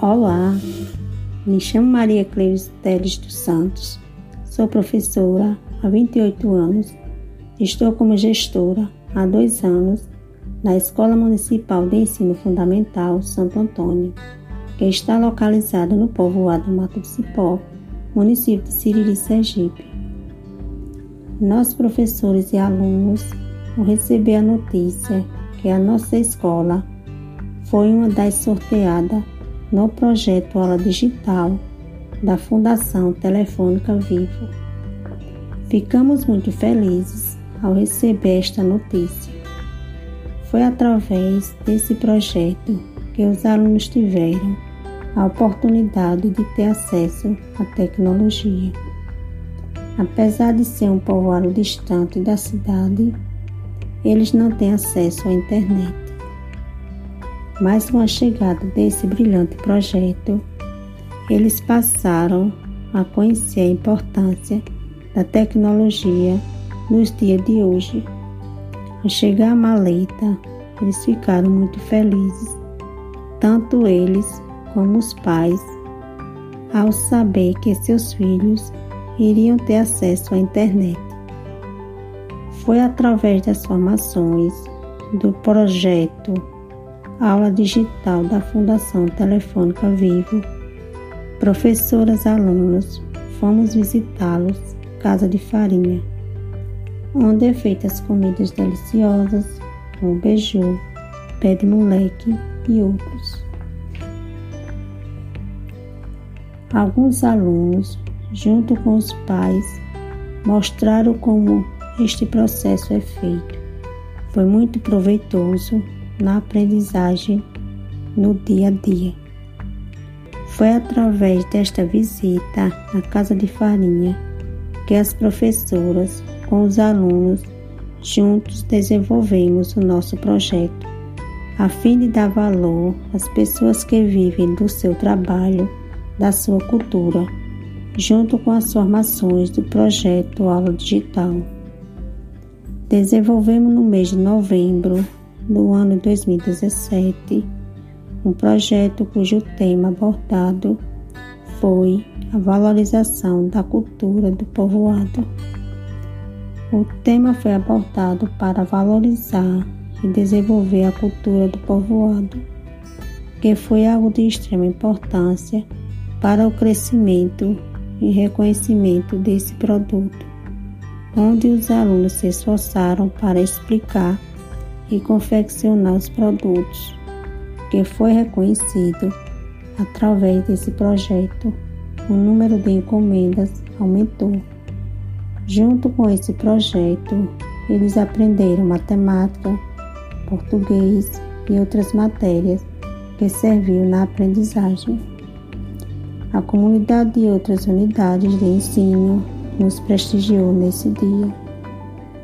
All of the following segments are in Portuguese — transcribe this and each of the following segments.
Olá, me chamo Maria Cleves Teles dos Santos, sou professora há 28 anos, estou como gestora há dois anos na Escola Municipal de Ensino Fundamental Santo Antônio, que está localizada no povoado Mato do Cipó, município de Siriri, Sergipe. Nós, professores e alunos, vamos receber a notícia que a nossa escola foi uma das sorteadas no projeto Aula Digital da Fundação Telefônica Vivo. Ficamos muito felizes ao receber esta notícia. Foi através desse projeto que os alunos tiveram a oportunidade de ter acesso à tecnologia. Apesar de ser um povoado distante da cidade, eles não têm acesso à internet. Mas com a chegada desse brilhante projeto, eles passaram a conhecer a importância da tecnologia nos dias de hoje. Ao chegar a maleta, eles ficaram muito felizes, tanto eles como os pais, ao saber que seus filhos iriam ter acesso à internet. Foi através das formações do projeto aula digital da Fundação Telefônica Vivo, professoras, alunos, fomos visitá-los, Casa de Farinha, onde é feitas comidas deliciosas, como beiju, pé de moleque e outros. Alguns alunos, junto com os pais, mostraram como este processo é feito. Foi muito proveitoso na aprendizagem no dia a dia. Foi através desta visita à Casa de Farinha que as professoras, com os alunos, juntos desenvolvemos o nosso projeto, a fim de dar valor às pessoas que vivem do seu trabalho, da sua cultura, junto com as formações do projeto Aula Digital. Desenvolvemos no mês de novembro do ano 2017, um projeto cujo tema abordado foi a valorização da cultura do povoado. O tema foi abordado para valorizar e desenvolver a cultura do povoado, que foi algo de extrema importância para o crescimento e reconhecimento desse produto, onde os alunos se esforçaram para explicar e confeccionar os produtos, que foi reconhecido através desse projeto. O número de encomendas aumentou. Junto com esse projeto, eles aprenderam matemática, português e outras matérias que serviram na aprendizagem. A comunidade de outras unidades de ensino nos prestigiou nesse dia.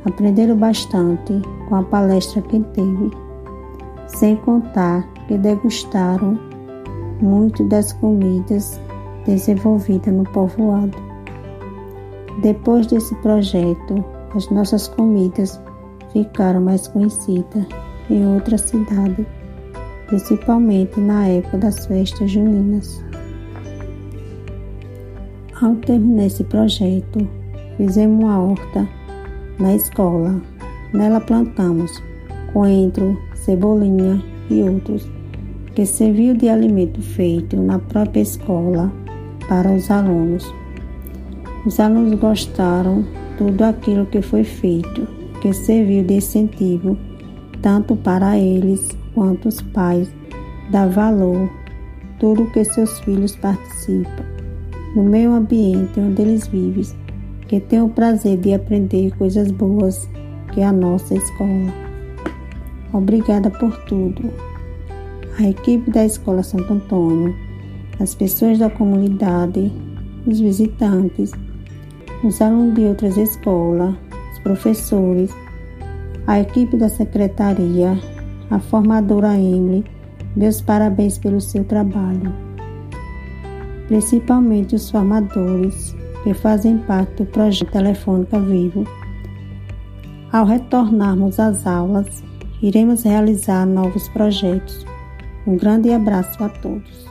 Aprenderam bastante com a palestra que teve, sem contar que degustaram muito das comidas desenvolvidas no povoado. Depois desse projeto, as nossas comidas ficaram mais conhecidas em outras cidades, principalmente na época das festas juninas. Ao terminar esse projeto, fizemos uma horta na escola. Nela plantamos coentro, cebolinha e outros, que serviu de alimento feito na própria escola para os alunos. Os alunos gostaram tudo aquilo que foi feito, que serviu de incentivo tanto para eles quanto os pais, dá valor tudo que seus filhos participam no meio ambiente onde eles vivem que tem o prazer de aprender coisas boas que é a nossa escola. Obrigada por tudo. A equipe da Escola Santo Antônio, as pessoas da comunidade, os visitantes, os alunos de outras escolas, os professores, a equipe da secretaria, a formadora Emily, meus parabéns pelo seu trabalho. Principalmente os formadores, que fazem parte do projeto Telefônica Vivo. Ao retornarmos às aulas, iremos realizar novos projetos. Um grande abraço a todos.